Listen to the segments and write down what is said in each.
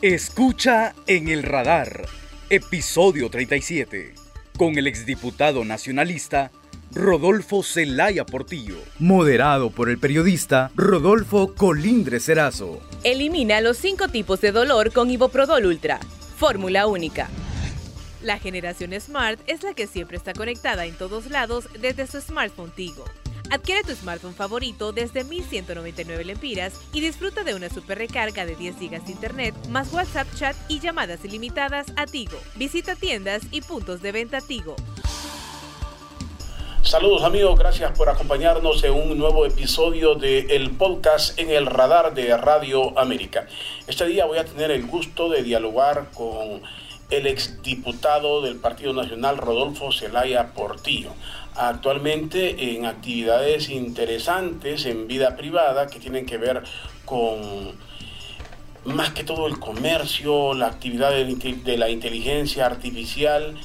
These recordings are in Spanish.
Escucha en el radar, episodio 37, con el exdiputado nacionalista Rodolfo Zelaya Portillo, moderado por el periodista Rodolfo Colindre Cerazo. Elimina los cinco tipos de dolor con Iboprodol Ultra, fórmula única. La generación Smart es la que siempre está conectada en todos lados desde su smartphone Tigo. Adquiere tu smartphone favorito desde 1199 lempiras y disfruta de una super recarga de 10 GB de internet, más WhatsApp chat y llamadas ilimitadas a Tigo. Visita tiendas y puntos de venta Tigo. Saludos amigos, gracias por acompañarnos en un nuevo episodio de el podcast en el radar de Radio América. Este día voy a tener el gusto de dialogar con el exdiputado del Partido Nacional Rodolfo Zelaya Portillo, actualmente en actividades interesantes en vida privada que tienen que ver con más que todo el comercio, la actividad de la inteligencia artificial,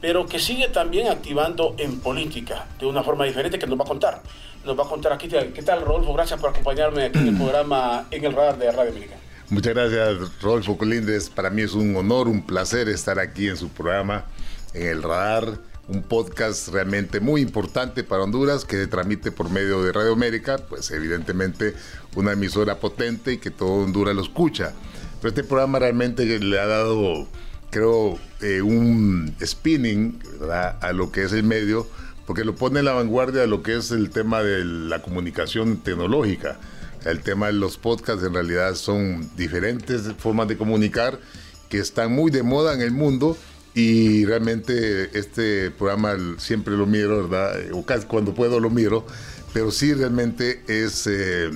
pero que sigue también activando en política de una forma diferente que nos va a contar. Nos va a contar aquí. ¿Qué tal, Rodolfo? Gracias por acompañarme aquí en el programa En el Radar de Radio América. Muchas gracias, Rodolfo Colindres. Para mí es un honor, un placer estar aquí en su programa En el Radar, un podcast realmente muy importante para Honduras que se transmite por medio de Radio América, pues evidentemente una emisora potente y que todo Honduras lo escucha. Pero este programa realmente le ha dado creo, eh, un spinning a lo que es el medio, porque lo pone en la vanguardia de lo que es el tema de la comunicación tecnológica. El tema de los podcasts en realidad son diferentes formas de comunicar que están muy de moda en el mundo y realmente este programa siempre lo miro, ¿verdad? O casi cuando puedo lo miro, pero sí realmente es eh,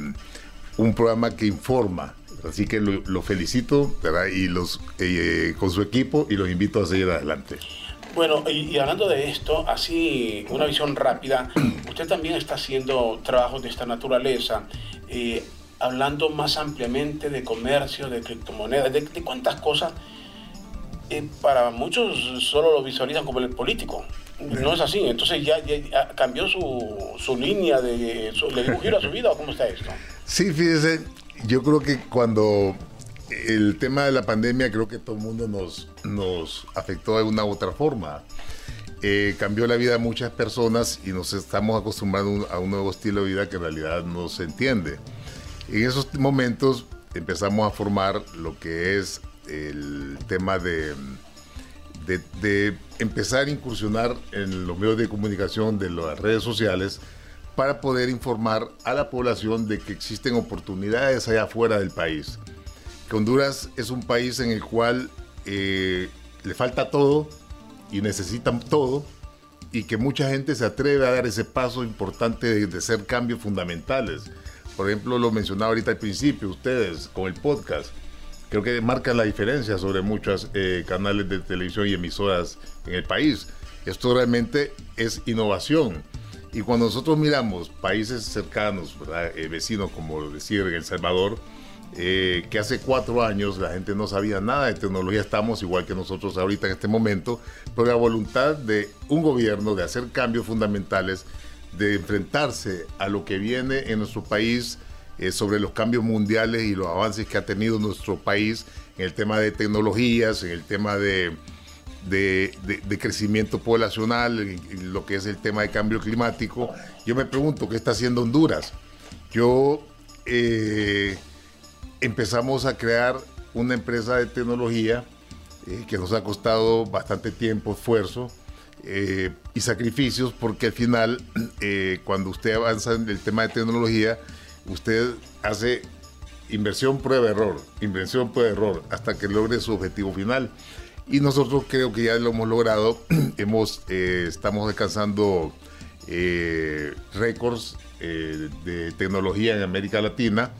un programa que informa, Así que lo, felicito ¿verdad? y los eh, con su equipo y los invito a seguir adelante. Bueno, y, hablando de esto, así una visión rápida, usted también está haciendo trabajos de esta naturaleza, eh, hablando más ampliamente de comercio, de criptomonedas, de, cuántas cosas. Eh, para muchos solo lo visualizan como el político. No es así. Entonces ya, cambió su, su línea de, su, le dio a su vida o cómo está esto. Sí, fíjese, yo creo que cuando el tema de la pandemia, creo que todo el mundo nos, nos afectó de una u otra forma. Eh, cambió la vida de muchas personas y nos estamos acostumbrando a un nuevo estilo de vida que en realidad no se entiende. En esos momentos empezamos a formar lo que es el tema de, de, de empezar a incursionar en los medios de comunicación de las redes sociales para poder informar a la población de que existen oportunidades allá afuera del país. Que Honduras es un país en el cual eh, le falta todo y necesitan todo y que mucha gente se atreve a dar ese paso importante de, de ser cambios fundamentales. Por ejemplo, lo mencionaba ahorita al principio, ustedes con el podcast, creo que marcan la diferencia sobre muchos eh, canales de televisión y emisoras en el país. Esto realmente es innovación y cuando nosotros miramos países cercanos, eh, vecinos, como decir en El Salvador, eh, que hace cuatro años la gente no sabía nada de tecnología, estamos igual que nosotros ahorita en este momento, pero la voluntad de un gobierno de hacer cambios fundamentales, de enfrentarse a lo que viene en nuestro país eh, sobre los cambios mundiales y los avances que ha tenido nuestro país en el tema de tecnologías, en el tema de de, crecimiento poblacional, en, lo que es el tema de cambio climático. Yo me pregunto, ¿qué está haciendo Honduras? Yo eh, empezamos a crear una empresa de tecnología eh, que nos ha costado bastante tiempo, esfuerzo y sacrificios, porque al final, cuando usted avanza en el tema de tecnología, usted hace inversión prueba error, inversión prueba error, hasta que logre su objetivo final. Y nosotros creo que ya lo hemos logrado. hemos, eh, estamos alcanzando eh, récords eh, de tecnología en América Latina.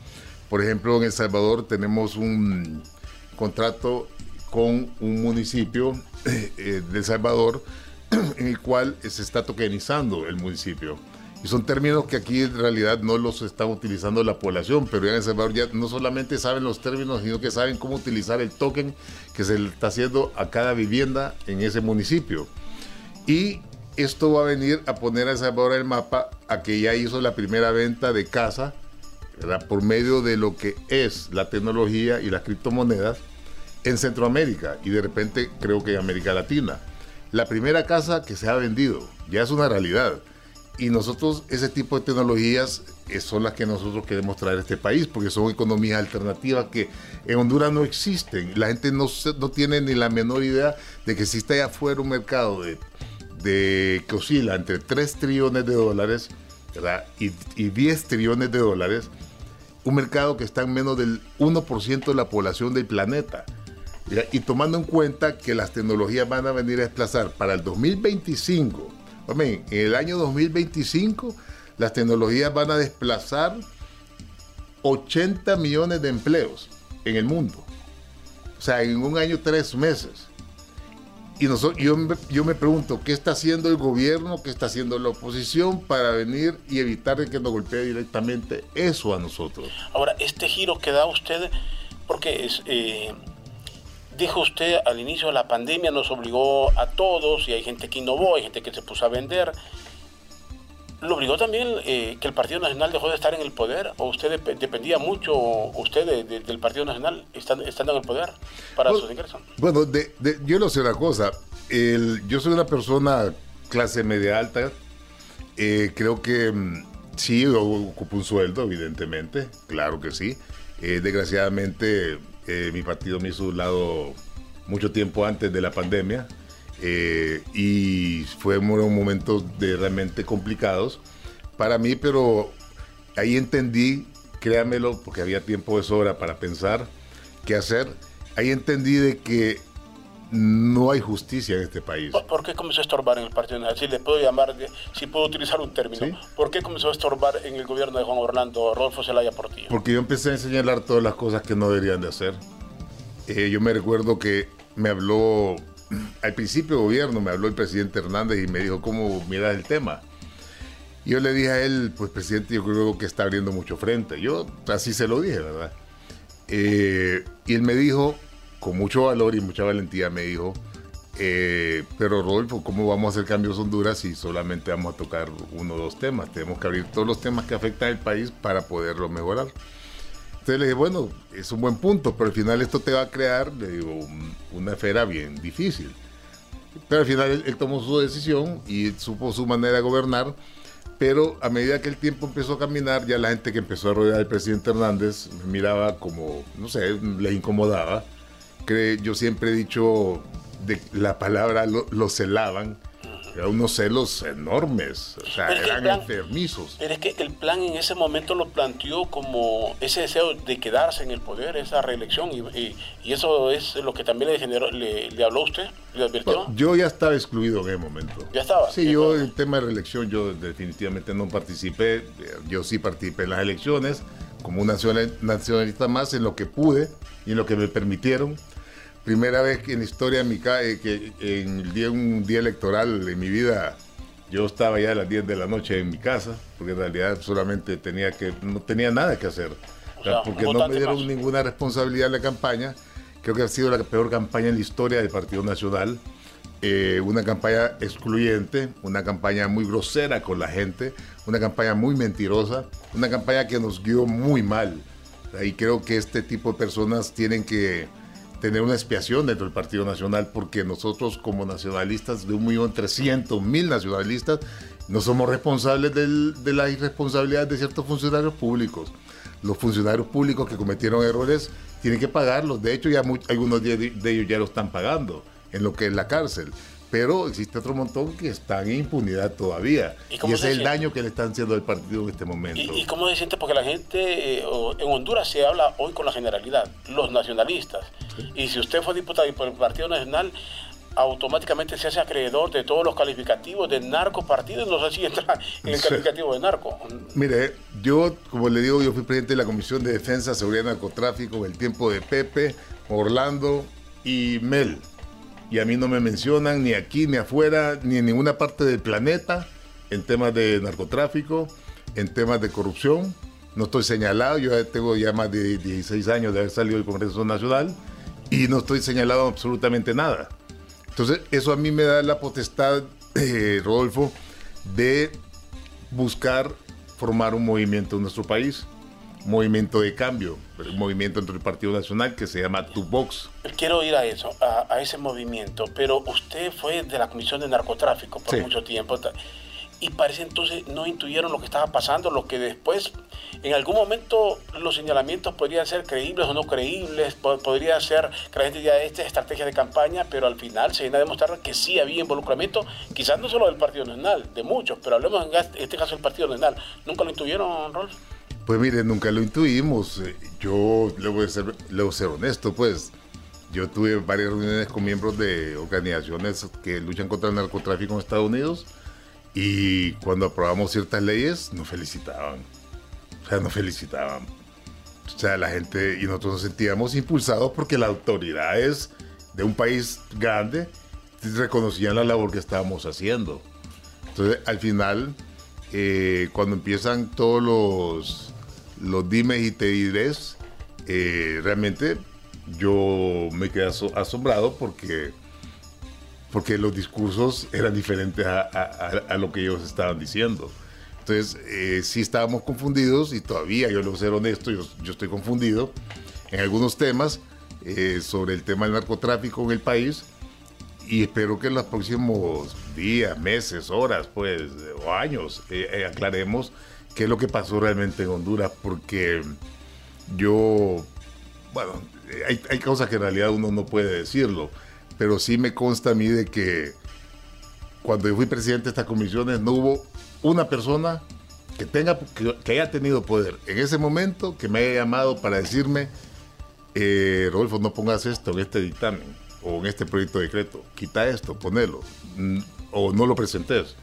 Por ejemplo, en El Salvador tenemos un contrato con un municipio de El Salvador en el cual se está tokenizando el municipio. Y son términos que aquí en realidad no los está utilizando la población, pero ya en El Salvador ya no solamente saben los términos, sino que saben cómo utilizar el token que se le está haciendo a cada vivienda en ese municipio. Y esto va a venir a poner a El Salvador el mapa a que ya hizo la primera venta de casa por medio de lo que es la tecnología y las criptomonedas. en Centroamérica y de repente creo que en América Latina. La primera casa que se ha vendido ya es una realidad. Y nosotros, ese tipo de tecnologías eh, son las que nosotros queremos traer a este país, porque son economías alternativas que en Honduras no existen. La gente no, no tiene ni la menor idea de que existe allá afuera un mercado que oscila entre 3 trillones de dólares Y, y 10 trillones de dólares, un mercado que está en menos del 1% de la población del planeta. Y tomando en cuenta que las tecnologías van a venir a desplazar para el 2025, en el año 2025 las tecnologías van a desplazar 80 millones de empleos en el mundo. O sea, en un año, tres meses. Y yo me pregunto, ¿qué está haciendo el gobierno, qué está haciendo la oposición para venir y evitar que nos golpee directamente eso a nosotros? Ahora, este giro que da usted, porque es, eh, dijo usted al inicio de la pandemia nos obligó a todos y hay gente que innovó, hay gente que se puso a vender. ¿Lo obligó también eh, que el Partido Nacional dejó de estar en el poder? ¿O usted dependía mucho, usted del Partido Nacional, estando, en el poder para sus ingresos? Bueno, yo lo sé una cosa. yo soy una persona clase media alta. Eh, creo que mm, sí, ocupo un sueldo, evidentemente. Claro que sí. Eh, desgraciadamente, mi partido me hizo un lado mucho tiempo antes de la pandemia. Eh, y fueron momentos de realmente complicados para mí, pero ahí entendí, créamelo, porque había tiempo de sobra para pensar qué hacer, ahí entendí de que no hay justicia en este país. ¿Por, qué comenzó a estorbar en el Partido Nacional? Si le puedo llamar, si puedo utilizar un término, ¿por qué comenzó a estorbar en el gobierno de Juan Orlando Rodolfo Zelaya Portillo? Porque yo empecé a señalar todas las cosas que no deberían de hacer. Eh, yo me recuerdo que me habló al principio de gobierno me habló el presidente Hernández y me dijo cómo mira el tema. Yo le dije a él, pues presidente, yo creo que está abriendo mucho frente. Yo así se lo dije, ¿verdad? Eh, y él me dijo, con mucho valor y mucha valentía, me dijo, eh, pero Rodolfo, ¿cómo vamos a hacer cambios Honduras si solamente vamos a tocar uno o dos temas? Tenemos que abrir todos los temas que afectan al país para poderlo mejorar. Entonces le dije, bueno, es un buen punto, pero al final esto te va a crear, le digo, una esfera bien difícil. Pero al final él, tomó su decisión y supo su manera de gobernar. Pero a medida que el tiempo empezó a caminar, ya la gente que empezó a rodear al presidente Hernández miraba como, no sé, le incomodaba. Que yo siempre he dicho, de la palabra lo, lo celaban eran unos celos enormes, o sea, eran enfermizos. Pero es que el plan en ese momento lo planteó como ese deseo de quedarse en el poder, esa reelección, y, eso es lo que también le, generó, le, habló usted, le advirtió. yo ya estaba excluido en ese momento. ¿Ya estaba? Sí, yo en el tema de reelección yo definitivamente no participé, yo sí participé en las elecciones como un nacionalista más en lo que pude y en lo que me permitieron primera vez que en la historia mi eh, que en el día, un día electoral de mi vida yo estaba ya a las 10 de la noche en mi casa, porque en realidad solamente tenía que, no tenía nada que hacer, porque no me dieron ninguna responsabilidad en la campaña. Creo que ha sido la peor campaña en la historia del Partido Nacional. Eh, una campaña excluyente, una campaña muy grosera con la gente, una campaña muy mentirosa, una campaña que nos guió muy mal. Y creo que este tipo de personas tienen que, tener una expiación dentro del Partido Nacional, porque nosotros como nacionalistas, de un millón trescientos mil nacionalistas, no somos responsables de la irresponsabilidad de ciertos funcionarios públicos. Los funcionarios públicos que cometieron errores tienen que pagarlos. De hecho, ya algunos de, de ellos ya lo están pagando en lo que es la cárcel pero existe otro montón que están en impunidad todavía. Y, ese es el daño que le están haciendo al partido en este momento. ¿Y, cómo se siente? Porque la gente, eh, en Honduras se habla hoy con la generalidad, los nacionalistas. Y si usted fue diputado por el Partido Nacional, automáticamente se hace acreedor de todos los calificativos de narco partido, no sé si entra en el calificativo de narco. Mire, yo, como le digo, yo fui presidente de la Comisión de Defensa, Seguridad y Narcotráfico en el tiempo de Pepe, Orlando y Mel y a mí no me mencionan ni aquí, ni afuera, ni en ninguna parte del planeta en temas de narcotráfico, en temas de corrupción. No estoy señalado, yo tengo ya más de 16 años de haber salido del Congreso Nacional y no estoy señalado absolutamente nada. Entonces, eso a mí me da la potestad, eh, Rodolfo, de buscar formar un movimiento en nuestro país. movimiento de cambio, un movimiento entre el Partido Nacional que se llama Tu Box. Quiero ir a eso, a, ese movimiento, pero usted fue de la Comisión de Narcotráfico por mucho tiempo y parece entonces no intuyeron lo que estaba pasando, lo que después, en algún momento los señalamientos podrían ser creíbles o no creíbles, podría ser que la gente diga esta es estrategia de campaña, pero al final se viene a demostrar que sí había involucramiento, quizás no solo del Partido Nacional, de muchos, pero hablemos en este, este caso del Partido Nacional. ¿Nunca lo intuyeron, Rolf? Pues mire, nunca lo intuimos. Eh, yo le voy a ser, le voy a ser honesto, pues. Yo tuve varias reuniones con miembros de organizaciones que luchan contra el narcotráfico en Estados Unidos y cuando aprobamos ciertas leyes, nos felicitaban. O sea, nos felicitaban. O sea, la gente y nosotros nos sentíamos impulsados porque las autoridades de un país grande reconocían la labor que estábamos haciendo. Entonces, al final, eh, cuando empiezan todos los, los dimes y te dirés, eh, realmente yo me quedé asombrado porque porque los discursos eran diferentes a, lo que ellos estaban diciendo. Entonces, eh, sí estábamos confundidos y todavía, yo lo ser honesto, yo, yo estoy confundido en algunos temas eh, sobre el tema del narcotráfico en el país y espero que en los próximos días, meses, horas, pues, o años, eh, aclaremos qué es lo que pasó realmente en Honduras, porque yo, bueno, hay, hay cosas que en realidad uno no puede decirlo pero sí me consta a mí de que cuando yo fui presidente de estas comisiones no hubo una persona que tenga que, haya tenido poder en ese momento que me haya llamado para decirme eh, Rodolfo no pongas esto en este dictamen o en este proyecto de decreto. Quita esto ponelo. O no lo presentes.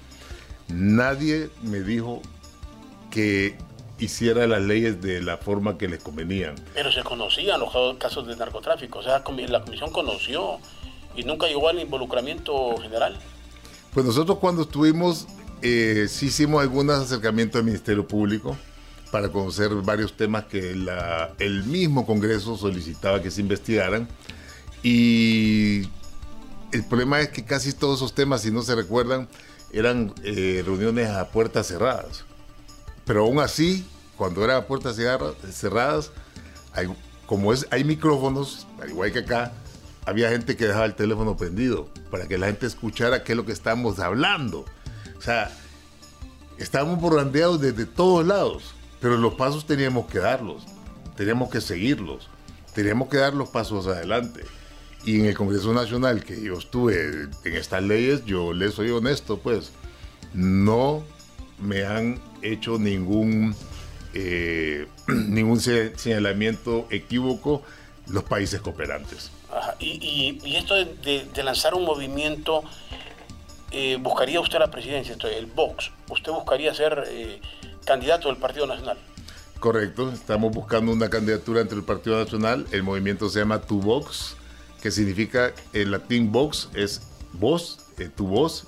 Nadie me dijo que hiciera las leyes de la forma que les convenían. Pero se conocían los casos de narcotráfico, o sea, la comisión conoció y nunca llegó al involucramiento general. Pues nosotros cuando estuvimos, eh, sí hicimos algunos acercamientos al Ministerio Público para conocer varios temas que el mismo Congreso solicitaba que se investigaran. Y el problema es que casi todos esos temas, si no se recuerdan, eran eh, reuniones a puertas cerradas. Pero aún así, cuando eran a puertas cerradas, hay, como es, hay micrófonos, al igual que acá, había gente que dejaba el teléfono prendido para que la gente escuchara qué es lo que estamos hablando. O sea, estábamos borrandeados desde todos lados, pero los pasos teníamos que darlos, teníamos que seguirlos, teníamos que dar los pasos adelante. Y en el Congreso Nacional que yo estuve en estas leyes, yo les soy honesto, pues, no me han hecho ningún, eh, ningún señalamiento equívoco los países cooperantes. Y, esto de, lanzar un movimiento, eh, ¿buscaría usted la presidencia, el Vox? ¿Usted buscaría ser eh, candidato del Partido Nacional? Correcto, estamos buscando una candidatura entre el Partido Nacional, el movimiento se llama Tu Vox, que significa en latín Vox es voz, eh, tu voz,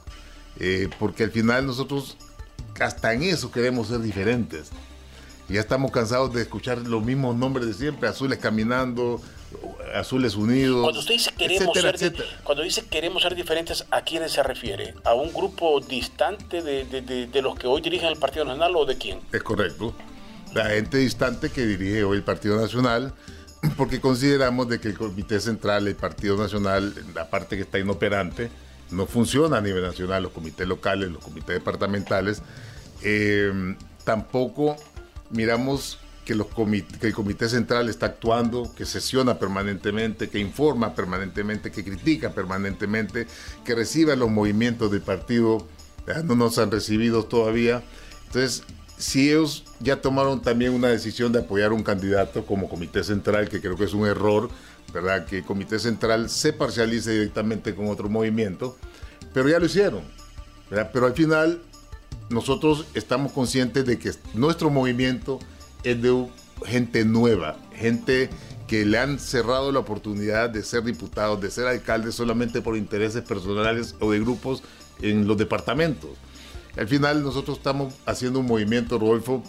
porque al final nosotros hasta en eso queremos ser diferentes. Ya estamos cansados de escuchar los mismos nombres de siempre, azules caminando, azules unidos. Cuando usted dice queremos, ser, Cuando dice queremos ser diferentes, ¿a quiénes se refiere? ¿A un grupo distante de, los que hoy dirigen el Partido Nacional o de quién? Es correcto. La gente distante que dirige hoy el Partido Nacional, porque consideramos de que el Comité Central, el Partido Nacional, la parte que está inoperante, no funciona a nivel nacional, los comités locales, los comités departamentales, eh, tampoco miramos que, el Comité Central está actuando, que sesiona permanentemente, que informa permanentemente, que critica permanentemente, que recibe los movimientos del partido, no nos han recibido todavía. Entonces, si ellos ya tomaron también una decisión de apoyar un candidato como Comité Central, que creo que es un error, ¿verdad? Que el Comité Central se parcialice directamente con otro movimiento, pero ya lo hicieron, Pero al final nosotros estamos conscientes de que nuestro movimiento es de gente nueva, gente que le han cerrado la oportunidad de ser diputados, de ser alcaldes solamente por intereses personales o de grupos en los departamentos. Al final nosotros estamos haciendo un movimiento, Rodolfo,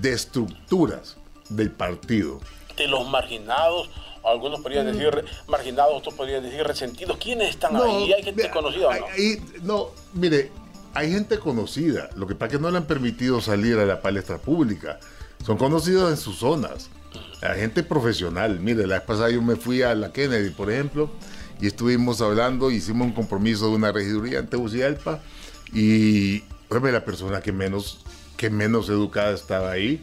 de estructuras del partido. De los marginados, algunos podrían decir marginados, otros podrían decir resentidos. ¿Quiénes están ahí? ¿Hay gente conocida o no? no, mire, hay gente conocida, lo que pasa es que no le han permitido salir a la palestra pública. son conocidos en sus zonas. La gente profesional. Mire, la vez pasada yo me fui a la Kennedy, por ejemplo, y estuvimos hablando, hicimos un compromiso de una regiduría en Tegucigalpa, y la persona que menos, que menos educada estaba ahí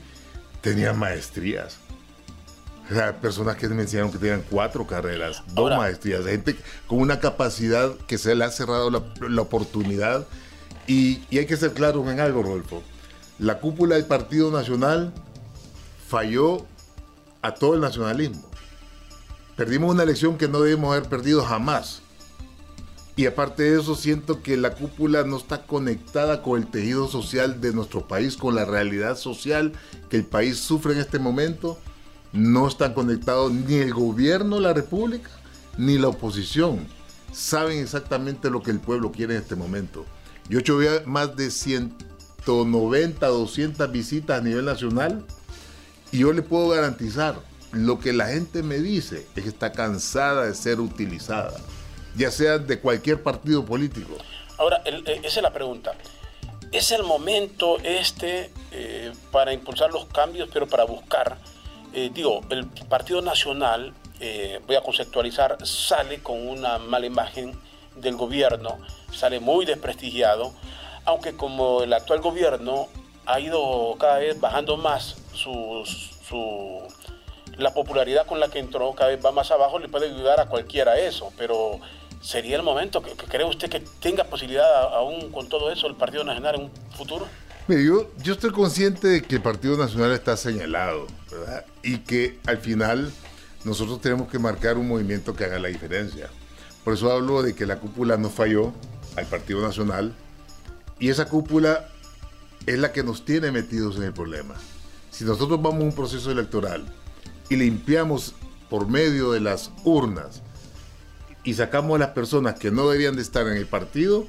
tenía maestrías. O sea, personas que me enseñaron que tenían cuatro carreras, dos maestrías, gente con una capacidad que se le ha cerrado la, oportunidad. Y, hay que ser claro en algo, Rodolfo. La cúpula del Partido Nacional falló a todo el nacionalismo. Perdimos una elección que no debemos haber perdido jamás. Y aparte de eso, siento que la cúpula no está conectada con el tejido social de nuestro país, con la realidad social que el país sufre en este momento. No están conectados ni el gobierno, la república, ni la oposición. Saben exactamente lo que el pueblo quiere en este momento. Yo he hecho más de 190, 200 visitas a nivel nacional y yo le puedo garantizar, lo que la gente me dice es que está cansada de ser utilizada, ya sea de cualquier partido político. Ahora, eh, esa es la pregunta. ¿Es el momento este eh, para impulsar los cambios, pero para buscar, eh, digo, el Partido Nacional, voy a conceptualizar, sale con una mala imagen del gobierno, sale muy desprestigiado, aunque como el actual gobierno ha ido cada vez bajando más su, la popularidad con la que entró cada vez va más abajo, le puede ayudar a cualquiera eso, pero ¿sería el momento que, cree usted que tenga posibilidad aún con todo eso el Partido Nacional en un futuro? yo, yo estoy consciente de que el Partido Nacional está señalado, ¿verdad? Y que al final nosotros tenemos que marcar un movimiento que haga la diferencia. Por eso hablo de que la cúpula no falló al Partido Nacional y esa cúpula es la que nos tiene metidos en el problema. Si nosotros vamos a un proceso electoral y limpiamos por medio de las urnas y sacamos a las personas que no deberían de estar en el partido,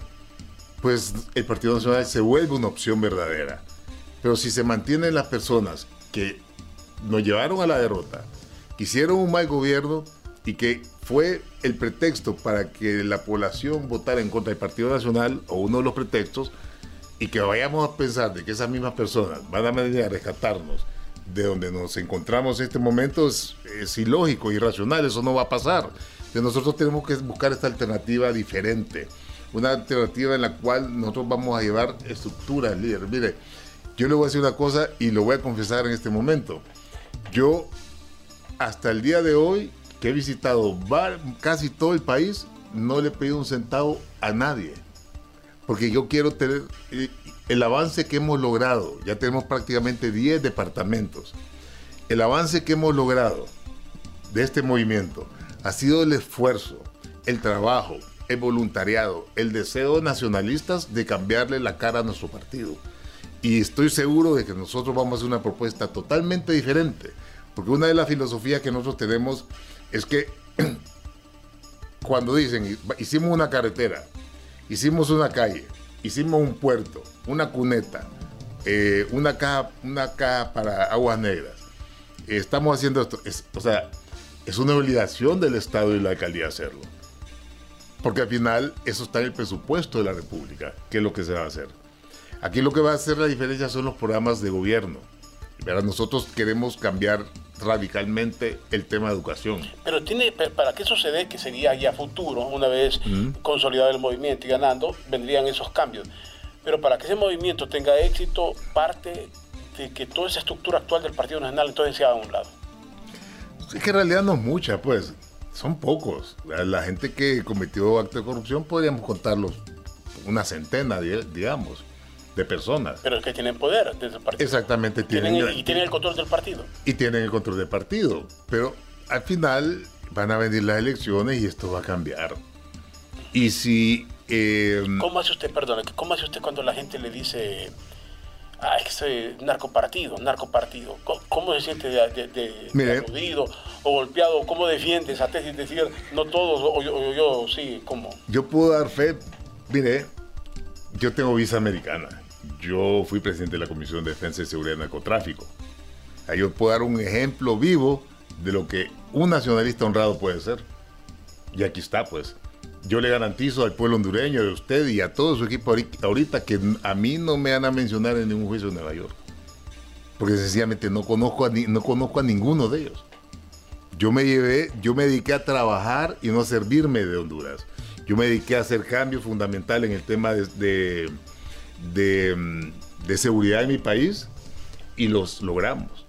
pues el Partido Nacional se vuelve una opción verdadera. Pero si se mantienen las personas que nos llevaron a la derrota, que hicieron un mal gobierno y que fue el pretexto para que la población votara en contra del Partido Nacional, o uno de los pretextos, y que vayamos a pensar de que esas mismas personas van a venir a rescatarnos de donde nos encontramos en este momento es, ilógico, irracional, eso no va a pasar. Entonces nosotros tenemos que buscar esta alternativa diferente, una alternativa en la cual nosotros vamos a llevar estructuras, líder. Mire, yo le voy a decir una cosa y lo voy a confesar en este momento. Yo, hasta el día de hoy, que he visitado casi todo el país, no le he pedido un centavo a nadie porque yo quiero tener eh, el avance que hemos logrado. Ya tenemos prácticamente 10 departamentos. El avance que hemos logrado de este movimiento ha sido el esfuerzo, el trabajo, el voluntariado, el deseo de nacionalistas de cambiarle la cara a nuestro partido. Y estoy seguro de que nosotros vamos a hacer una propuesta totalmente diferente, porque una de las filosofías que nosotros tenemos es que cuando dicen, hicimos una carretera, Hicimos una calle, hicimos un puerto, una cuneta, eh, una, caja, una para aguas negras. estamos haciendo esto. o sea, es una obligación del Estado y la alcaldía hacerlo. Porque al final eso está en el presupuesto de la República, que es lo que se va a hacer. Aquí lo que va a hacer la diferencia son los programas de gobierno. Nosotros queremos cambiar radicalmente el tema de educación. Pero tiene, para se dé, que sería ya futuro, una vez consolidado el movimiento y ganando, vendrían esos cambios. Pero para que ese movimiento tenga éxito, parte de que toda esa estructura actual del Partido Nacional entonces se haga a un lado. Es que en realidad no es mucha, pues. Son pocos. La gente que cometió actos de corrupción podríamos contarlos una centena, digamos de personas. Pero es que tienen poder desde el partido. Exactamente. Tienen, y tienen el control del partido. Y tienen el control del partido. Pero al final van a venir las elecciones y esto va a cambiar. Y si... Eh, ¿Cómo hace usted, perdón, cómo hace usted cuando la gente le dice, ah, es que soy narcopartido, narcopartido? ¿Cómo, cómo se siente de, de, o golpeado? ¿Cómo defiende esa tesis? Decir, no todos, o yo, yo sí, ¿cómo? Yo puedo dar fe, mire, yo tengo visa americana. Yo fui presidente de la Comisión de Defensa y Seguridad del Narcotráfico. Yo puedo dar un ejemplo vivo de lo que un nacionalista honrado puede ser. Y aquí está, pues. Yo le garantizo al pueblo hondureño, a usted y a todo su equipo ahorita que a mí no me van a mencionar en ningún juicio en Nueva York. porque sencillamente no conozco a, no conozco a ninguno de ellos. Yo me llevé, yo me dediqué a trabajar y no a servirme de Honduras. Yo me dediqué a hacer cambios fundamentales en el tema de, de, seguridad en mi país y los logramos.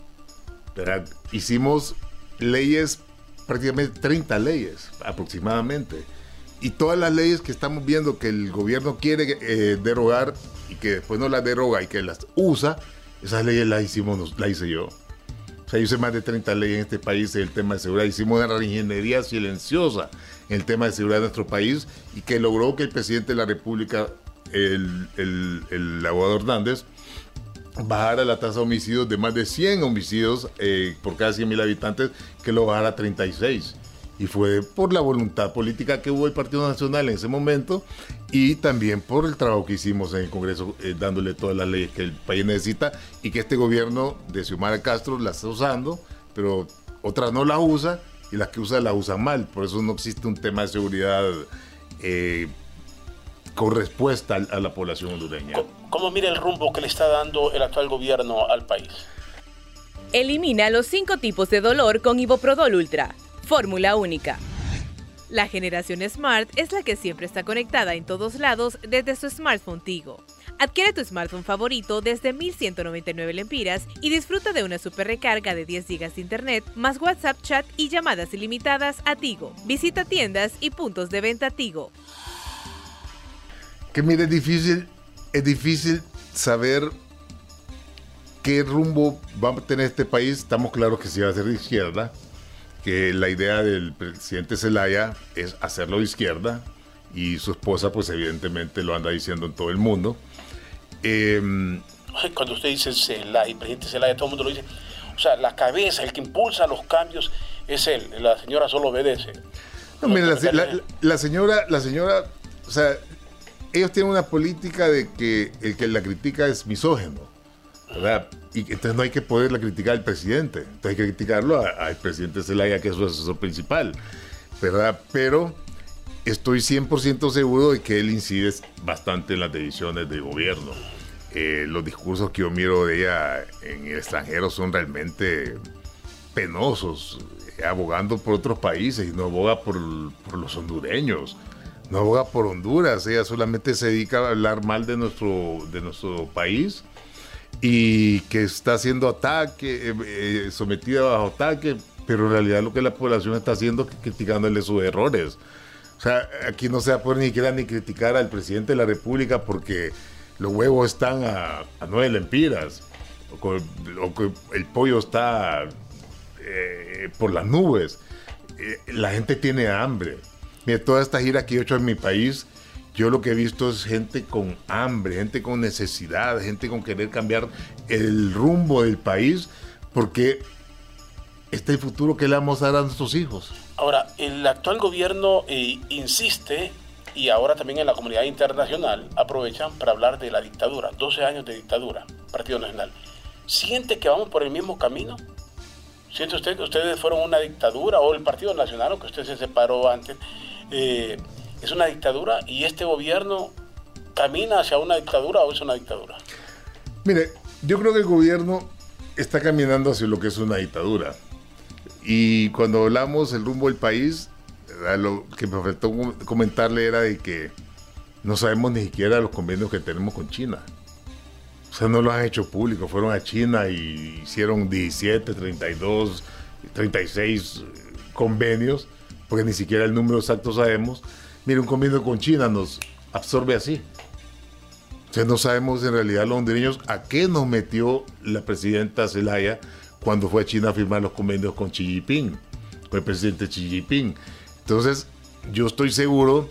Hicimos leyes, prácticamente 30 leyes aproximadamente. Y todas las leyes que estamos viendo que el gobierno quiere eh, derogar y que después no las deroga y que las usa, esas leyes las hicimos, las hice yo. O sea, yo hice más de 30 leyes en este país en el tema de seguridad. Hicimos una reingeniería silenciosa en el tema de seguridad de nuestro país y que logró que el presidente de la República, el, el, el abogado Hernández, bajara la tasa de homicidios de más de 100 homicidios eh, por cada 100 mil habitantes, que lo bajara a 36 y fue por la voluntad política que hubo el Partido Nacional en ese momento y también por el trabajo que hicimos en el Congreso eh, dándole todas las leyes que el país necesita y que este gobierno de Xiomara Castro las está usando, pero otras no las usa y las que usa las usan mal. Por eso no existe un tema de seguridad eh, con respuesta a, la población hondureña. ¿Cómo mira el rumbo que le está dando el actual gobierno al país? Elimina los cinco tipos de dolor con Iboprodol Ultra Fórmula única. La generación Smart es la que siempre está conectada en todos lados desde su smartphone Tigo. Adquiere tu smartphone favorito desde 1199 lempiras y disfruta de una super recarga de 10 GB de internet, más WhatsApp chat y llamadas ilimitadas a Tigo. Visita tiendas y puntos de venta Tigo. Que mire, es difícil, es difícil saber qué rumbo va a tener este país. Estamos claros que si va a ser de izquierda que la idea del presidente Zelaya es hacerlo de izquierda y su esposa pues evidentemente lo anda diciendo en todo el mundo. Em, Cuando usted dice Zelaya, presidente Zelaya, todo el mundo lo dice. O sea, la cabeza, el que impulsa los cambios es él, la señora solo obedece. No, mira, la, señora, la señora, o sea, ellos tienen una política de que el que la critica es misógeno. Y entonces no hay que poderla criticar al presidente, entonces hay que criticarlo al presidente Zelaya, que es su asesor principal, ¿verdad? Pero estoy 100% seguro de que él incide bastante en las decisiones del gobierno. Eh, los discursos que yo miro de ella en el extranjero son realmente penosos, eh, abogando por otros países y no aboga por, los hondureños, no aboga por Honduras, ella solamente se dedica a hablar mal de nuestro, de nuestro país y que está siendo ataque, eh, eh, sometida bajo ataque, pero en realidad lo que la población está haciendo es criticándole sus errores. O sea, aquí no se va a poder ni siquiera ni criticar al presidente de la República porque los huevos están a, nueve lempiras, o, el pollo está eh, por las nubes. la gente tiene hambre. Mira, toda esta gira que he hecho en mi país, yo lo que he visto es gente con hambre, gente con necesidad, gente con querer cambiar el rumbo del país, porque este es el futuro que le vamos a dar a nuestros hijos. Ahora, el actual gobierno eh, insiste, y ahora también en la comunidad internacional, aprovechan para hablar de la dictadura, 12 años de dictadura, Partido Nacional. ¿Siente que vamos por el mismo camino? ¿Siente usted que ustedes fueron una dictadura o el Partido Nacional, que usted se separó antes? Eh, es una dictadura y este gobierno camina hacia una dictadura o es una dictadura? Mire, yo creo que el gobierno está caminando hacia lo que es una dictadura. Y cuando hablamos del rumbo del país, lo que me faltó comentarle era de que no sabemos ni siquiera los convenios que tenemos con China. O sea, no los han hecho públicos. Fueron a China y hicieron 17, 32, 36 convenios, porque ni siquiera el número exacto sabemos. Mire, un convenio con China nos absorbe así. O no sabemos en realidad los hondureños a qué nos metió la presidenta Zelaya cuando fue a China a firmar los convenios con Xi Jinping, con el presidente Xi Jinping. Entonces, yo estoy seguro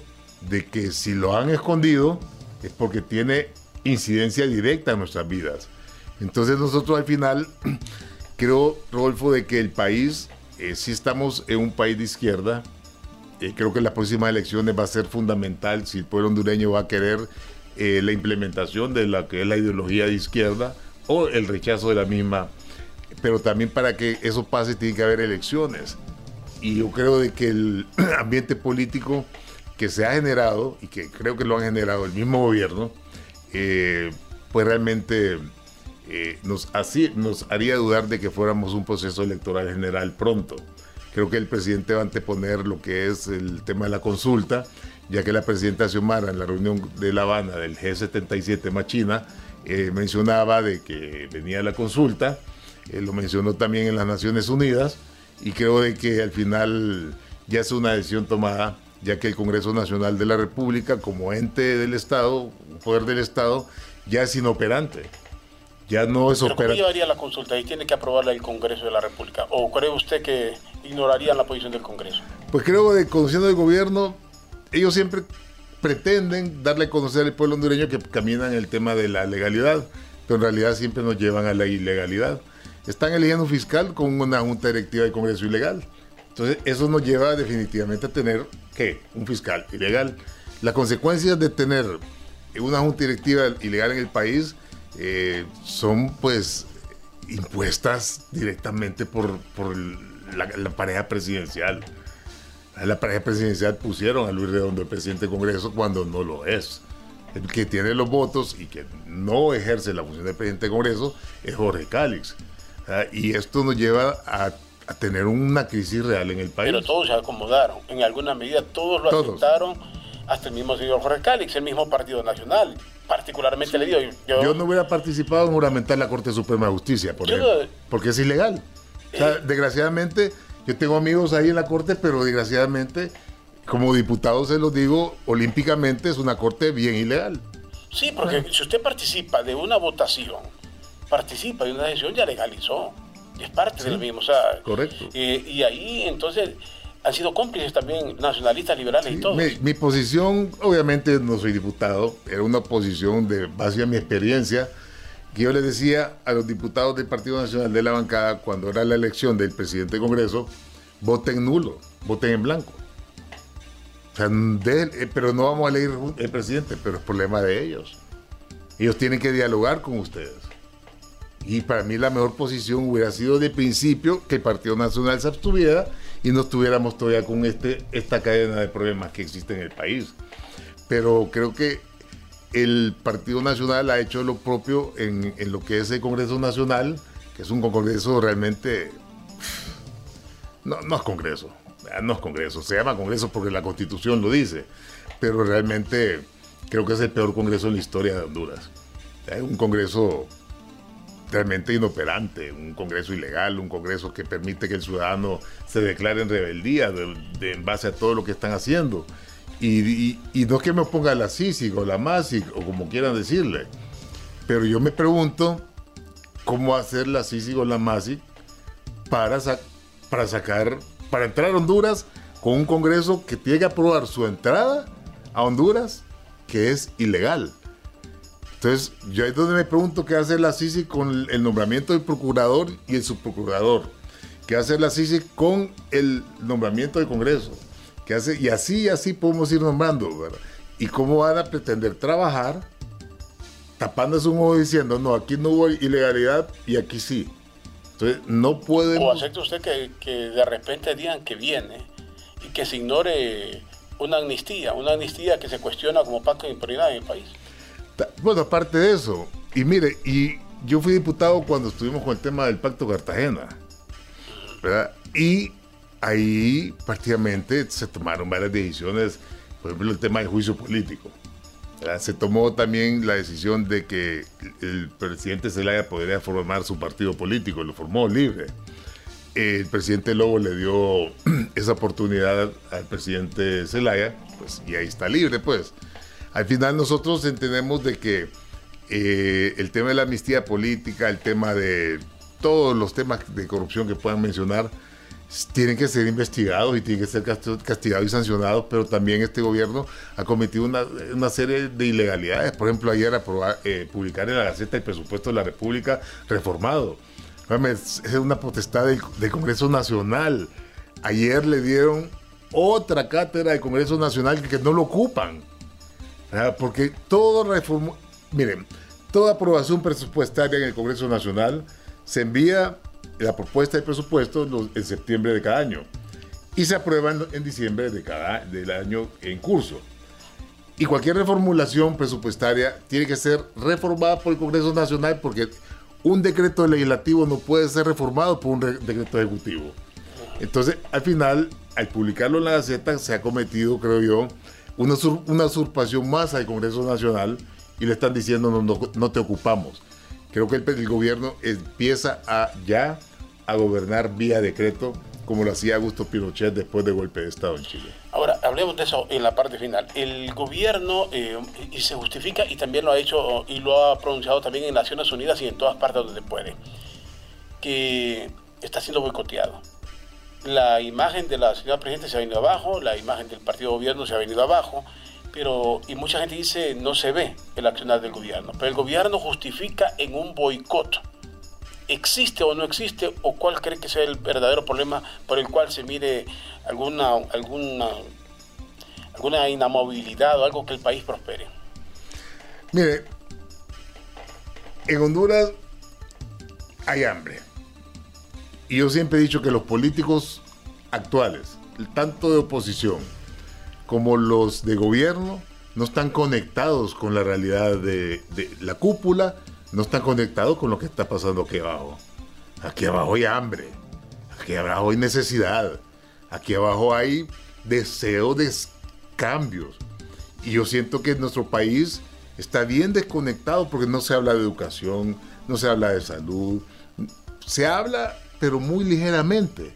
de que si lo han escondido es porque tiene incidencia directa en nuestras vidas. Entonces nosotros al final creo, Rodolfo, de que el país, eh, si estamos en un país de izquierda, eh, creo que las próximas elecciones va a ser fundamental si el pueblo hondureño va a querer eh, la implementación de la que es la ideología de izquierda o el rechazo de la misma. Pero también para que eso pase tiene que haber elecciones. Y yo creo de que el ambiente político que se ha generado, y que creo que lo han generado el mismo gobierno, eh, pues realmente eh, nos, así, nos haría dudar de que fuéramos un proceso electoral general pronto. Creo que el presidente va a anteponer lo que es el tema de la consulta, ya que la presidenta Xiomara en la reunión de La Habana del G77 Machina eh, mencionaba de que venía la consulta, lo mencionó también en las Naciones Unidas y creo de que al final ya es una decisión tomada, ya que el Congreso Nacional de la República como ente del Estado, poder del Estado, ya es inoperante. Ya no es operante. ¿Cómo llevaría la consulta y tiene que aprobarla el Congreso de la República? ¿O cree usted que ignorarían la posición del Congreso? Pues creo que conociendo el gobierno, ellos siempre pretenden darle a conocer al pueblo hondureño que caminan el tema de la legalidad, pero en realidad siempre nos llevan a la ilegalidad. Están eligiendo un fiscal con una junta directiva del Congreso ilegal. Entonces, eso nos lleva definitivamente a tener, ¿qué? Un fiscal ilegal. Las consecuencias de tener una junta directiva ilegal en el país eh, son, pues, impuestas directamente por, por la, pareja presidencial la pareja presidencial pusieron a Luis Redondo el presidente del Congreso cuando no lo es. El que tiene los votos y que no ejerce la función de presidente del Congreso es Jorge Cálix. Y esto nos lleva a, tener una crisis real en el país. Pero todos se acomodaron. En alguna medida todos lo aceptaron. Hasta el mismo señor Jorge Cálix, el mismo Partido Nacional. Particularmente le digo. Yo, no hubiera participado en juramentar la Corte Suprema de Justicia, por ejemplo, porque es ilegal. Eh, desgraciadamente yo tengo amigos ahí en la corte, pero desgraciadamente, como diputado se los digo, olímpicamente es una corte bien ilegal. Sí, porque si usted participa de una votación, participa de una decisión, ya legalizó. Es parte del mismo. O sea, correcto. Eh, y ahí entonces han sido cómplices también nacionalistas, liberales y todo. Mi, posición, obviamente no soy diputado, era una posición de base a mi experiencia que yo le decía a los diputados del Partido Nacional de la bancada cuando era la elección del presidente del Congreso, voten nulo, voten en blanco. O sea, eh, pero no vamos a elegir el presidente, pero es problema de ellos. Ellos tienen que dialogar con ustedes. Y para mí la mejor posición hubiera sido de principio que el Partido Nacional se abstuviera y no estuviéramos todavía con este, esta cadena de problemas que existe en el país. Pero creo que el Partido Nacional ha hecho lo propio en, lo que es el Congreso Nacional, que es un congreso realmente... No, no es congreso, no es congreso, se llama congreso porque la constitución lo dice, pero realmente creo que es el peor congreso en la historia de Honduras. Es un congreso realmente inoperante, un congreso ilegal, un congreso que permite que el ciudadano se declare en rebeldía en base a todo lo que están haciendo. Y, no es que me ponga la CICIG o la MASIC o como quieran decirle, pero yo me pregunto cómo hacer la CICIG o la MASIC para, para sacar, para entrar a Honduras con un Congreso que tiene que aprobar su entrada a Honduras, que es ilegal. Entonces, yo ahí es donde me pregunto qué hace la CICIG con el nombramiento del procurador y el subprocurador. ¿Qué hace la CICIG con el nombramiento del Congreso? y así, así podemos ir nombrando, ¿Y cómo van a pretender trabajar tapándose un ojo diciendo, no, aquí no hubo ilegalidad y aquí sí? Entonces, no pueden... ¿O acepta usted que, que de repente digan que viene y que se ignore una amnistía, una amnistía que se cuestiona como pacto de impunidad en el país? Bueno, aparte de eso, y mire, y yo fui diputado cuando estuvimos con el tema del Pacto Cartagena, ¿verdad? Y ahí prácticamente se tomaron varias decisiones, por ejemplo el tema del juicio político. Se tomó también la decisión de que el presidente Zelaya podría formar su partido político, lo formó libre. El presidente Lobo le dio esa oportunidad al presidente Zelaya, pues, y ahí está libre, pues. Al final nosotros entendemos de que eh, el tema de la amnistía política, el tema de todos los temas de corrupción que puedan mencionar, tienen que ser investigados y tienen que ser castigados y sancionados, pero también este gobierno ha cometido una, serie de ilegalidades. Por ejemplo, ayer aprobar, eh, publicar en la Gaceta el presupuesto de la República reformado. Es una potestad del, Congreso Nacional. Ayer le dieron otra cátedra del Congreso Nacional que no lo ocupan. Porque todo reforma, miren, toda aprobación presupuestaria en el Congreso Nacional se envía la propuesta de presupuesto en septiembre de cada año y se aprueba en, diciembre de cada, del año en curso. Y cualquier reformulación presupuestaria tiene que ser reformada por el Congreso Nacional porque un decreto legislativo no puede ser reformado por un decreto ejecutivo. Entonces, al final, al publicarlo en la Gaceta, se ha cometido, creo yo, una, una usurpación más al Congreso Nacional y le están diciendo no, no, te ocupamos. Creo que el, gobierno empieza a ya a gobernar vía decreto como lo hacía Augusto Pinochet después del golpe de Estado en Chile. Ahora, hablemos de eso en la parte final. El gobierno, eh, y se justifica, y también lo ha hecho y lo ha pronunciado también en Naciones Unidas y en todas partes donde puede, que está siendo boicoteado. La imagen de la señora presidenta se ha venido abajo, la imagen del partido gobierno se ha venido abajo, pero y mucha gente dice no se ve el accionar del gobierno, pero el gobierno justifica en un boicot. ¿Existe o no existe? ¿O cuál cree que sea el verdadero problema por el cual se mire alguna, alguna, alguna inamovilidad o algo que el país prospere? Mire, en Honduras hay hambre. Y yo siempre he dicho que los políticos actuales, tanto de oposición como los de gobierno, no están conectados con la realidad de, la cúpula, no están conectados con lo que está pasando aquí abajo. Aquí abajo hay hambre, aquí abajo hay necesidad, aquí abajo hay deseo de cambios. Y yo siento que nuestro país está bien desconectado porque no se habla de educación, no se habla de salud, se habla pero muy ligeramente.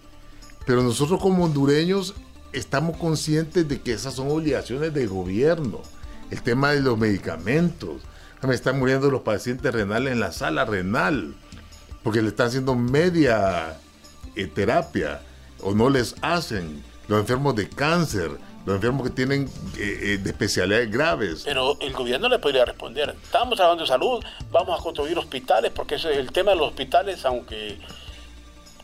Pero nosotros como hondureños estamos conscientes de que esas son obligaciones del gobierno. El tema de los medicamentos. Me están muriendo los pacientes renales en la sala renal porque le están haciendo media eh, terapia o no les hacen. Los enfermos de cáncer, los enfermos que tienen eh, eh, de especialidades graves. Pero el gobierno le podría responder. Estamos hablando de salud, vamos a construir hospitales, porque es el tema de los hospitales, aunque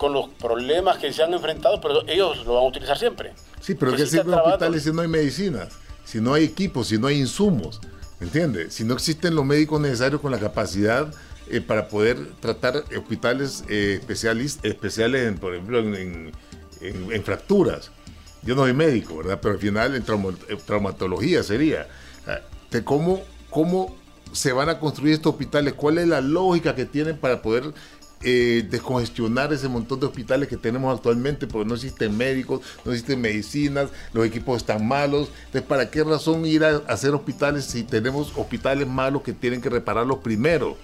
con los problemas que se han enfrentado, pero ellos lo van a utilizar siempre. Sí, pero ¿qué sirven hospitales si no hay medicinas? Si no hay equipos, si no hay insumos, ¿entiendes? Si no existen los médicos necesarios con la capacidad eh, para poder tratar hospitales eh, especiales, especiales por ejemplo, en, fracturas. Yo no soy médico, ¿verdad? Pero al final en traumatología sería. De cómo, ¿Cómo se van a construir estos hospitales? ¿Cuál es la lógica que tienen para poder eh, descongestionar ese montón de hospitales que tenemos actualmente, porque no existen médicos, no existen medicinas, los equipos están malos. Entonces, ¿para qué razón ir a hacer hospitales si tenemos hospitales malos que tienen que repararlos primero?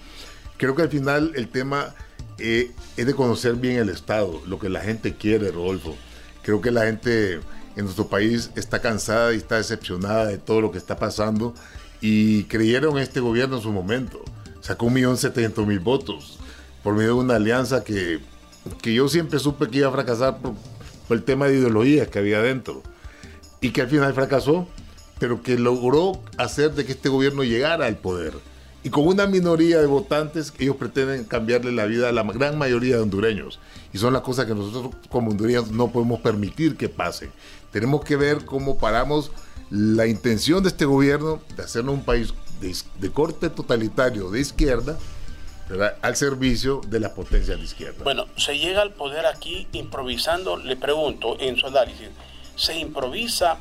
Creo que al final el tema eh, es de conocer bien el Estado, lo que la gente quiere, Rodolfo. Creo que la gente en nuestro país está cansada y está decepcionada de todo lo que está pasando y creyeron en este gobierno en su momento. Sacó un millón setecientos mil votos por medio de una alianza que, que yo siempre supe que iba a fracasar por, el tema de ideologías que había dentro y que al final fracasó, pero que logró hacer de que este gobierno llegara al poder. Y con una minoría de votantes, ellos pretenden cambiarle la vida a la gran mayoría de hondureños. Y son las cosas que nosotros como hondureños no podemos permitir que pasen. Tenemos que ver cómo paramos la intención de este gobierno de hacerlo un país de corte totalitario de izquierda, al servicio de las potencias de izquierda. Bueno, se llega al poder aquí improvisando, le pregunto en su análisis, ¿se improvisa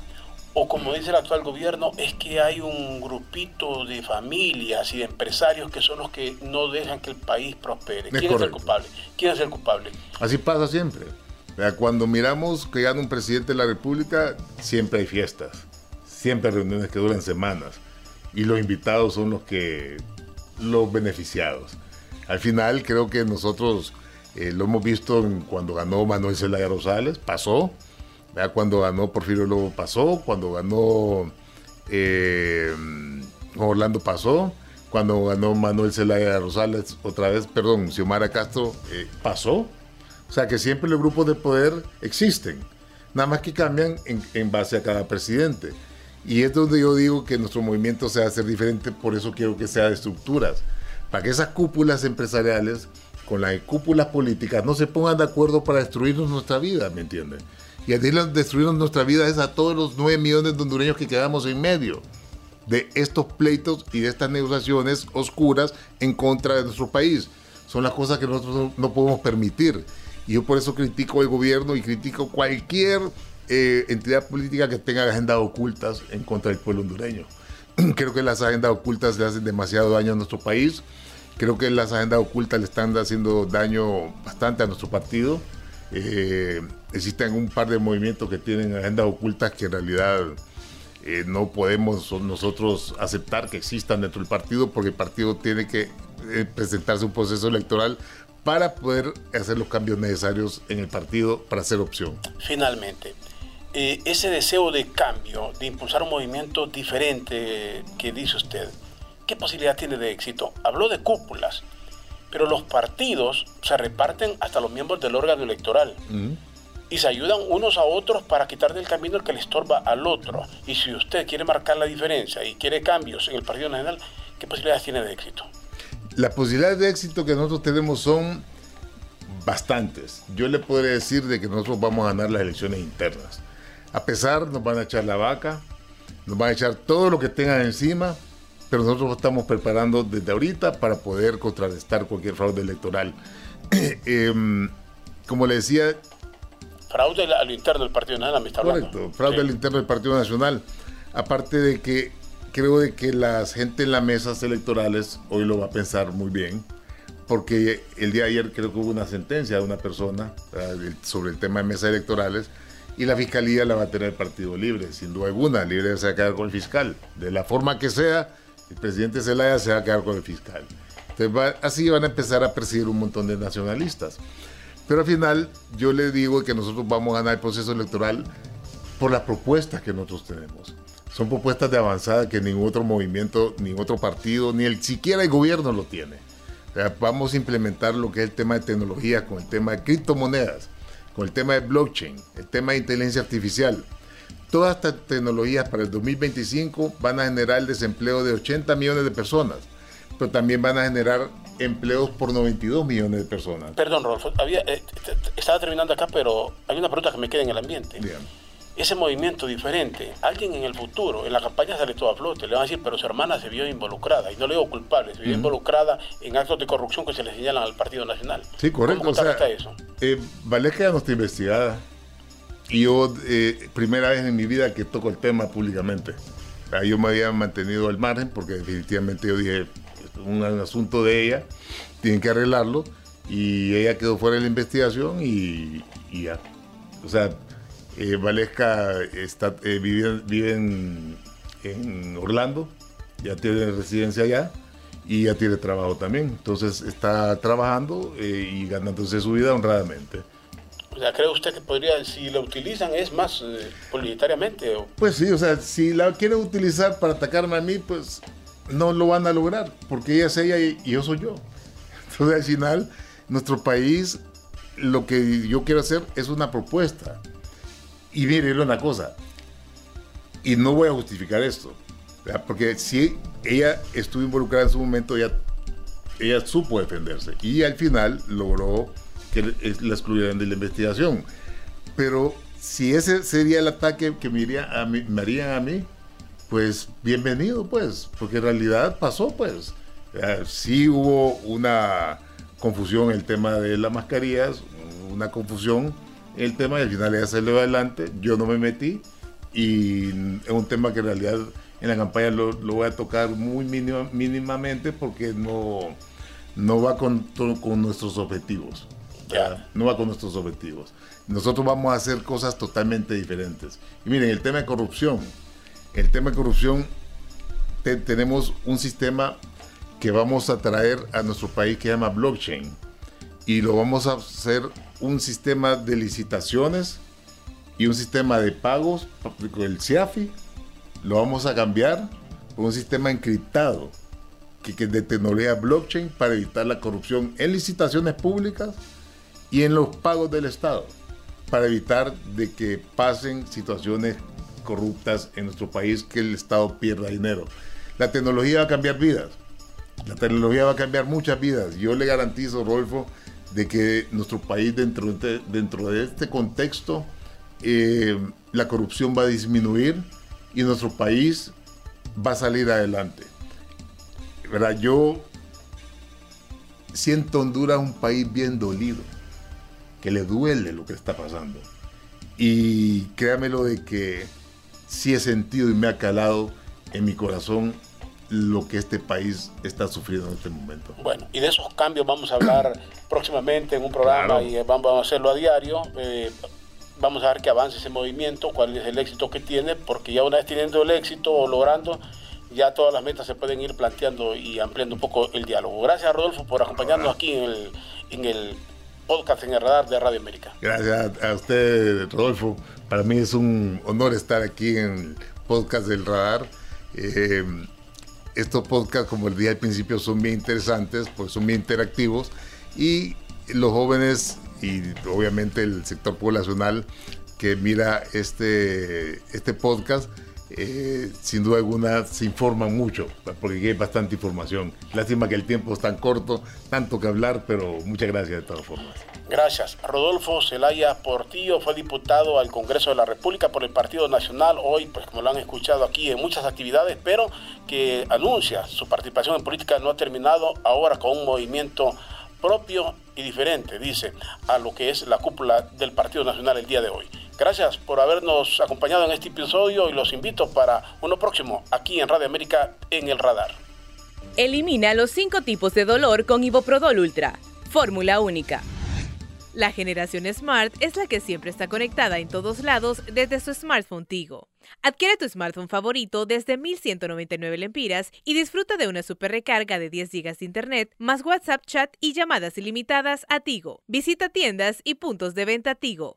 o como dice el actual gobierno, es que hay un grupito de familias y de empresarios que son los que no dejan que el país prospere? ¿Quién es, el culpable? ¿Quién es el culpable? Así pasa siempre. Cuando miramos que gana un presidente de la República, siempre hay fiestas, siempre hay reuniones que duran semanas y los invitados son los que los beneficiados. Al final creo que nosotros eh, lo hemos visto cuando ganó Manuel Zelaya Rosales, pasó. Cuando ganó Porfirio Lobo pasó, cuando ganó eh, Orlando pasó, cuando ganó Manuel Zelaya Rosales otra vez, perdón, Xiomara Castro eh, pasó. O sea que siempre los grupos de poder existen, nada más que cambian en, base a cada presidente. Y es donde yo digo que nuestro movimiento se va a hacer diferente, por eso quiero que sea de estructuras para que esas cúpulas empresariales con las cúpulas políticas no se pongan de acuerdo para destruirnos nuestra vida, ¿me entienden? Y a destruirnos nuestra vida es a todos los 9 millones de hondureños que quedamos en medio de estos pleitos y de estas negociaciones oscuras en contra de nuestro país. Son las cosas que nosotros no podemos permitir. Y yo por eso critico al gobierno y critico cualquier eh, entidad política que tenga agendas ocultas en contra del pueblo hondureño. Creo que las agendas ocultas le hacen demasiado daño a nuestro país Creo que las agendas ocultas le están haciendo daño bastante a nuestro partido. Eh, existen un par de movimientos que tienen agendas ocultas que en realidad eh, no podemos nosotros aceptar que existan dentro del partido porque el partido tiene que eh, presentarse un proceso electoral para poder hacer los cambios necesarios en el partido para ser opción. Finalmente, ese deseo de cambio, de impulsar un movimiento diferente que dice usted, ¿qué posibilidad tiene de éxito? Habló de cúpulas, pero los partidos se reparten hasta los miembros del órgano electoral. Y se ayudan unos a otros para quitar del camino el que le estorba al otro. Y si usted quiere marcar la diferencia y quiere cambios en el Partido Nacional, ¿qué posibilidades tiene de éxito? Las posibilidades de éxito que nosotros tenemos son bastantes. Yo le podría decir de que nosotros vamos a ganar las elecciones internas. A pesar, nos van a echar la vaca, nos van a echar todo lo que tengan encima, pero nosotros estamos preparando desde ahorita para poder contrarrestar cualquier fraude electoral. Em, como le decía... Fraude al interno del Partido Nacional, me está Correcto, fraude al interno del Partido Nacional. Aparte de que creo de que la gente en las mesas electorales hoy lo va a pensar muy bien, porque el día de ayer creo que hubo una sentencia de una persona sobre el tema de mesas electorales y la fiscalía la va a tener Partido Libre, sin duda alguna. Libre se va a quedar con el fiscal, de la forma que sea el presidente Zelaya se va a quedar con el fiscal. Entonces así van a empezar a perseguir un montón de nacionalistas. Pero al final yo le digo que nosotros vamos a ganar el proceso electoral por las propuestas que nosotros tenemos. Son propuestas de avanzada que ningún otro movimiento, ni otro partido, ni el, siquiera el gobierno lo tiene. vamos a implementar lo que es el tema de tecnología con el tema de criptomonedas, con el tema de blockchain, el tema de inteligencia artificial, Todas estas tecnologías para el 2025 van a generar el desempleo de 80 millones de personas, pero también van a generar empleos por 92 millones de personas. Perdón, Rodolfo, eh, estaba terminando acá, pero hay una pregunta que me queda en el ambiente. Ese movimiento diferente, alguien en el futuro, en la campaña sale todo a flote, le van a decir, pero su hermana se vio involucrada, y no le digo culpable, se vio involucrada en actos de corrupción que se le señalan al Partido Nacional. Sí, correcto. ¿Cómo o eso? Eh, Valesca ya no está investigada. Y yo, eh, primera vez en mi vida que toco el tema públicamente. yo me había mantenido al margen porque definitivamente yo dije, es un, asunto de ella, tienen que arreglarlo. Y ella quedó fuera de la investigación y, ya. O sea, eh, Valesca está, eh, vive, en, en, Orlando, ya tiene residencia allá y ya tiene trabajo también. Entonces está trabajando eh, y ganándose su vida honradamente. O sea, ¿cree usted que podría, si la utilizan, es más eh, publicitariamente? Pues sí, o sea, si la quieren utilizar para atacarme a mí, pues no lo van a lograr, porque ella es ella y, yo soy yo. Entonces, al final, nuestro país, lo que yo quiero hacer es una propuesta. Y mire, una cosa, y no voy a justificar esto, porque si ella estuvo involucrada en su momento, ella, ella supo defenderse y al final logró que la excluyeran de la investigación. Pero si ese sería el ataque que me, iría a mí, me harían a mí, pues bienvenido, pues, porque en realidad pasó, pues. sí hubo una confusión en el tema de las mascarillas, una confusión el tema y al final ya salió adelante. Yo no me metí y es un tema que en realidad en la campaña lo, voy a tocar muy mínimamente porque no, no va con, con nuestros objetivos. No va con nuestros objetivos. Nosotros vamos a hacer cosas totalmente diferentes. Y miren, el tema de corrupción. El tema de corrupción, tenemos un sistema que vamos a traer a nuestro país que se llama blockchain. Y lo vamos a hacer un sistema de licitaciones y un sistema de pagos, el CIAFI, lo vamos a cambiar por un sistema encriptado que, que de tecnología blockchain para evitar la corrupción en licitaciones públicas y en los pagos del Estado para evitar de que pasen situaciones corruptas en nuestro país, que el Estado pierda dinero. La tecnología va a cambiar vidas. La tecnología va a cambiar muchas vidas. Yo le garantizo, Rodolfo, de que nuestro país dentro de, dentro de este contexto, eh, la corrupción va a disminuir y nuestro país va a salir adelante. ¿Verdad? Yo siento Honduras un país bien dolido que le duele lo que está pasando. Y créamelo de que sí he sentido y me ha calado en mi corazón lo que este país está sufriendo en este momento. Bueno, y de esos cambios vamos a hablar próximamente en un programa y vamos a hacerlo a diario. Eh, vamos a ver qué avance ese movimiento, cuál es el éxito que tiene, porque ya una vez teniendo el éxito o logrando, ya todas las metas se pueden ir planteando y ampliando un poco el diálogo. Gracias, Rodolfo, por acompañarnos aquí en el, en el podcast en el radar de Radio América. Gracias a usted, Rodolfo. Para mí es un honor estar aquí en el podcast del radar. Eh, estos podcasts, como el día al principio, son bien interesantes, pues son bien interactivos. Y los jóvenes y obviamente el sector poblacional que mira este, este podcast, eh, sin duda alguna se informan mucho, porque hay bastante información. Lástima que el tiempo es tan corto, tanto que hablar, pero muchas gracias de todas formas. Gracias. Rodolfo Zelaya Portillo fue diputado al Congreso de la República por el Partido Nacional, hoy, pues como lo han escuchado aquí, en muchas actividades, pero que anuncia su participación en política no ha terminado ahora con un movimiento propio y diferente, dice, a lo que es la cúpula del Partido Nacional el día de hoy. Gracias por habernos acompañado en este episodio y los invito para uno próximo aquí en Radio América en el radar. Elimina los cinco tipos de dolor con Iboprodol Ultra. Fórmula única. La generación Smart es la que siempre está conectada en todos lados desde su smartphone Tigo. Adquiere tu smartphone favorito desde 1199 lempiras y disfruta de una super recarga de 10 GB de internet, más WhatsApp chat y llamadas ilimitadas a Tigo. Visita tiendas y puntos de venta Tigo.